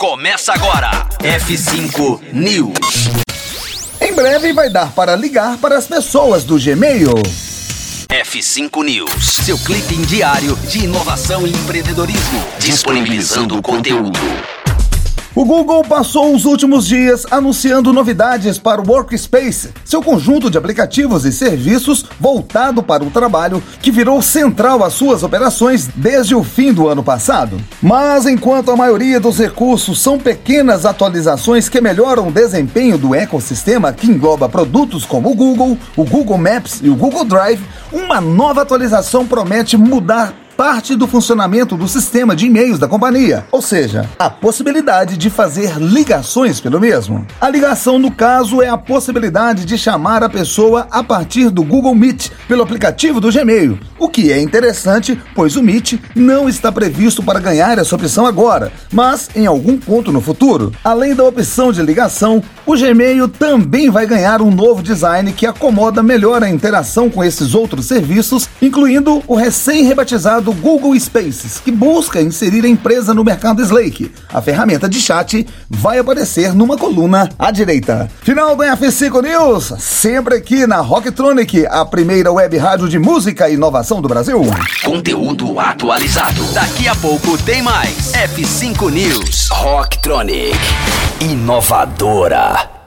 Começa agora. F5 News. Em breve vai dar para ligar para as pessoas do Gmail. F5 News, seu clipe diário de inovação e empreendedorismo, disponibilizando o conteúdo. O Google passou os últimos dias anunciando novidades para o Workspace, seu conjunto de aplicativos e serviços voltado para o trabalho que virou central às suas operações desde o fim do ano passado. Mas enquanto a maioria dos recursos são pequenas atualizações que melhoram o desempenho do ecossistema que engloba produtos como o Google, o Google Maps e o Google Drive, uma nova atualização promete mudar parte do funcionamento do sistema de e-mails da companhia, ou seja, a possibilidade de fazer ligações pelo mesmo. A ligação, no caso, é a possibilidade de chamar a pessoa a partir do Google Meet pelo aplicativo do Gmail, o que é interessante, pois o Meet não está previsto para ganhar essa opção agora, mas em algum ponto no futuro. Além da opção de ligação, o Gmail também vai ganhar um novo design que acomoda melhor a interação com esses outros serviços, incluindo o recém-rebatizado do Google Spaces, que busca inserir a empresa no mercado Slake. A ferramenta de chat vai aparecer numa coluna à direita. Final do F5 News, sempre aqui na Rocktronic, a primeira web rádio de música e inovação do Brasil. Conteúdo atualizado. Daqui a pouco tem mais. F5 News. Rocktronic. Inovadora.